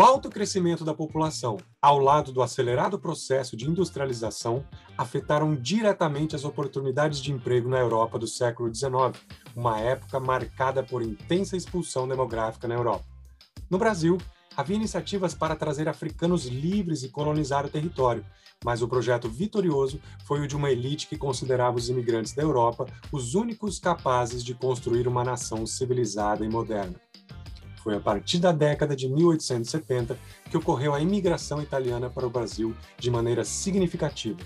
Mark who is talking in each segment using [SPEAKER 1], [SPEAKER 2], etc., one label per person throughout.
[SPEAKER 1] O alto crescimento da população, ao lado do acelerado processo de industrialização, afetaram diretamente as oportunidades de emprego na Europa do século XIX, uma época marcada por intensa expulsão demográfica na Europa. No Brasil, havia iniciativas para trazer africanos livres e colonizar o território, mas o projeto vitorioso foi o de uma elite que considerava os imigrantes da Europa os únicos capazes de construir uma nação civilizada e moderna. Foi a partir da década de 1870 que ocorreu a imigração italiana para o Brasil de maneira significativa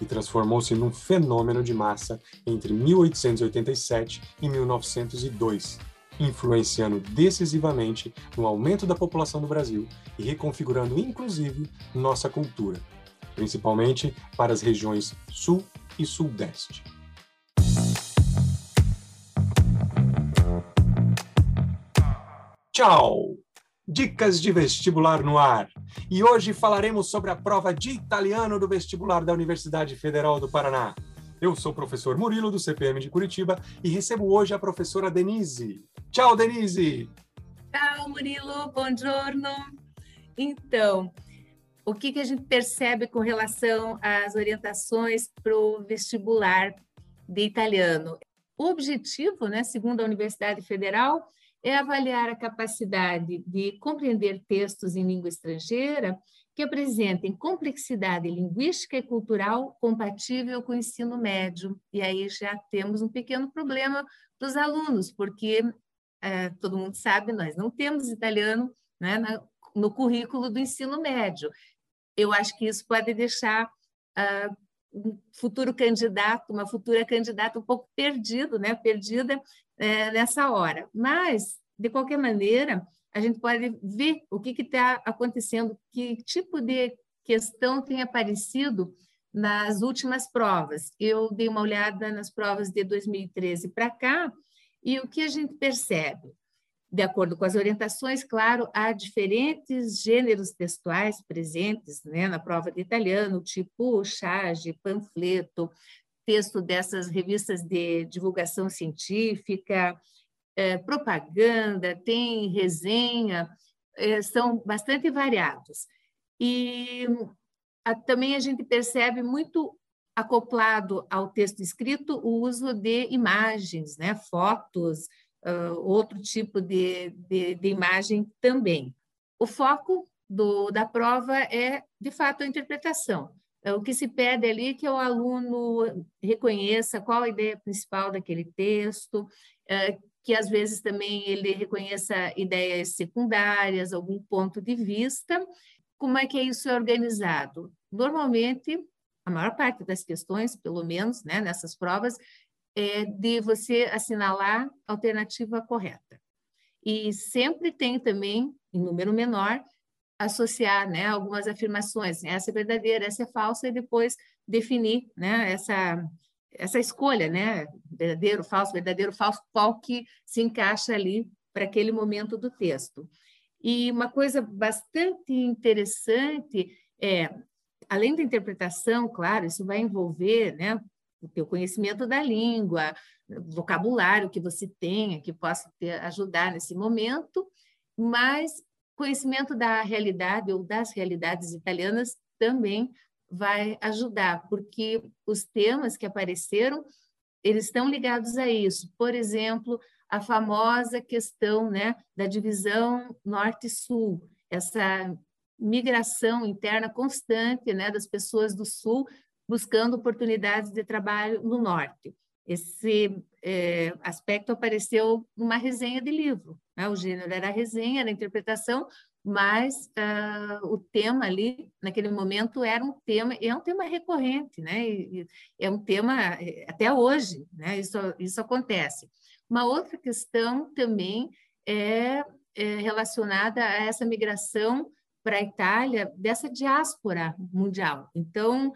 [SPEAKER 1] e transformou-se num fenômeno de massa entre 1887 e 1902, influenciando decisivamente no aumento da população do Brasil e reconfigurando inclusive nossa cultura, principalmente para as regiões Sul e Sudeste. Tchau! Dicas de vestibular no ar. E hoje falaremos sobre a prova de italiano do vestibular da Universidade Federal do Paraná. Eu sou o professor Murilo, do CPM de Curitiba, e recebo hoje a professora Denise. Tchau, Denise!
[SPEAKER 2] Tchau, Murilo, bom giorno. Então, o que, que a gente percebe com relação às orientações para o vestibular de italiano? O objetivo, né, segundo a Universidade Federal, é avaliar a capacidade de compreender textos em língua estrangeira que apresentem complexidade linguística e cultural compatível com o ensino médio. E aí já temos um pequeno problema para os alunos, porque é, todo mundo sabe, nós não temos italiano né, no currículo do ensino médio. Eu acho que isso pode deixar uh, um futuro candidato, uma futura candidata um pouco perdido, né? perdida é, nessa hora. Mas, de qualquer maneira, a gente pode ver o que está acontecendo, que tipo de questão tem aparecido nas últimas provas. Eu dei uma olhada nas provas de 2013 para cá, e o que a gente percebe? De acordo com as orientações, claro, há diferentes gêneros textuais presentes né, na prova de italiano, tipo charge, panfleto, texto dessas revistas de divulgação científica, é, propaganda, tem resenha, é, são bastante variados. E a, também a gente percebe muito acoplado ao texto escrito o uso de imagens, né, fotos, uh, outro tipo de, de, de, imagem também. O foco do, da prova é, de fato, a interpretação. É, o que se pede ali é que o aluno reconheça qual a ideia principal daquele texto, é, que às vezes também ele reconheça ideias secundárias, algum ponto de vista. Como é que isso é organizado? Normalmente, a maior parte das questões, pelo menos né, nessas provas, é de você assinalar a alternativa correta. E sempre tem também, em número menor, associar né, algumas afirmações, essa é verdadeira, essa é falsa, e depois definir né, essa, essa escolha, né, verdadeiro, falso, verdadeiro, falso, qual que se encaixa ali para aquele momento do texto. E uma coisa bastante interessante é, além da interpretação, claro, isso vai envolver né, o teu conhecimento da língua, vocabulário que você tenha, que possa te ajudar nesse momento, mas conhecimento da realidade ou das realidades italianas também vai ajudar, porque os temas que apareceram, eles estão ligados a isso. Por exemplo, a famosa questão né, da divisão norte-sul, essa migração interna constante né, das pessoas do sul buscando oportunidades de trabalho no norte. Esse é, aspecto apareceu numa resenha de livro. Né? O gênero era a resenha, era a interpretação, mas uh, o tema ali, naquele momento, era um tema, e é um tema recorrente, né? E, é um tema é, até hoje, né? Isso, isso acontece. Uma outra questão também é, é relacionada a essa migração para a Itália dessa diáspora mundial. Então,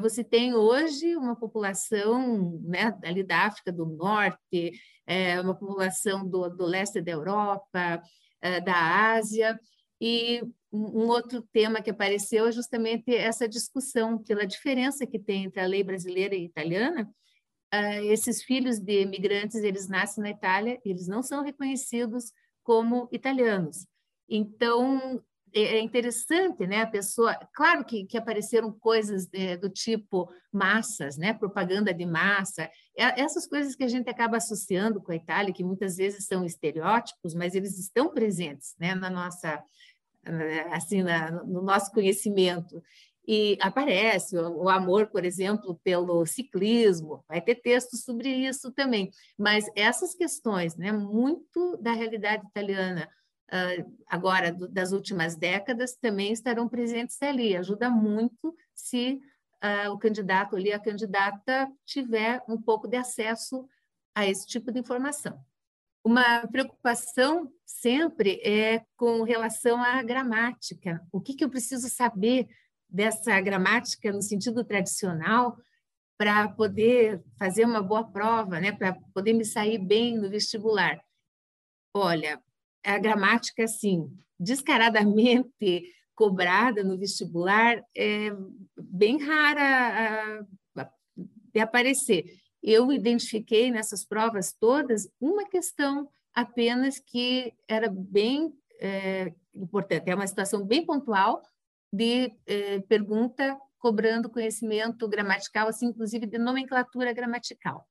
[SPEAKER 2] você tem hoje uma população né, ali da África do Norte, é, uma população do, do leste da Europa, é, da Ásia, e um outro tema que apareceu é justamente essa discussão pela diferença que tem entre a lei brasileira e italiana. Esses filhos de imigrantes, eles nascem na Itália, eles não são reconhecidos como italianos. Então, é, é interessante, né? A pessoa, claro que, que apareceram coisas é, do tipo massas, né? Propaganda de massa, é, essas coisas que a gente acaba associando com a Itália, que muitas vezes são estereótipos, mas eles estão presentes, né? Na nossa, assim, na, no nosso conhecimento. E aparece o, o amor, por exemplo, pelo ciclismo, vai ter textos sobre isso também. Mas essas questões, né? Muito da realidade italiana agora das últimas décadas também estarão presentes ali. Ajuda muito se o candidato ali, a candidata, tiver um pouco de acesso a esse tipo de informação. Uma preocupação sempre é com relação à gramática. O que, que eu preciso saber dessa gramática no sentido tradicional para poder fazer uma boa prova, né? para poder me sair bem no vestibular? Olha, a gramática, assim, descaradamente cobrada no vestibular é bem rara de aparecer. Eu identifiquei nessas provas todas uma questão apenas que era bem é, importante, é uma situação bem pontual de é, pergunta cobrando conhecimento gramatical, assim, inclusive de nomenclatura gramatical.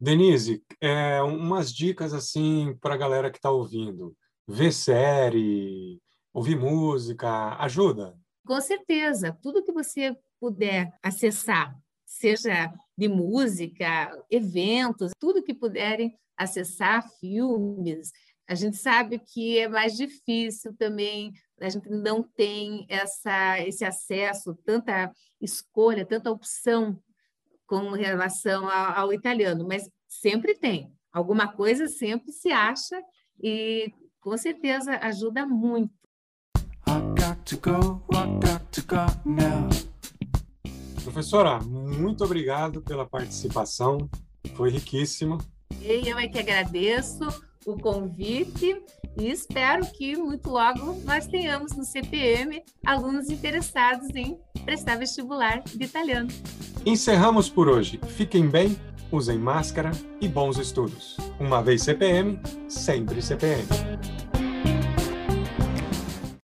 [SPEAKER 1] Denise, é, umas dicas assim para a galera que está ouvindo. Ver série, ouvir música, ajuda?
[SPEAKER 2] Com certeza. Tudo que você puder acessar, seja de música, eventos, tudo que puderem acessar, filmes. A gente sabe que é mais difícil também, a gente não tem essa, esse acesso, tanta escolha, tanta opção com relação ao, ao italiano, mas sempre tem. Alguma coisa sempre se acha e com certeza ajuda muito.
[SPEAKER 1] Professora, muito obrigado pela participação, foi riquíssimo.
[SPEAKER 2] E eu é que agradeço o convite e espero que muito logo nós tenhamos no CPM alunos interessados em prestar vestibular de italiano.
[SPEAKER 1] Encerramos por hoje. Fiquem bem, usem máscara e bons estudos. Uma vez CPM, sempre CPM.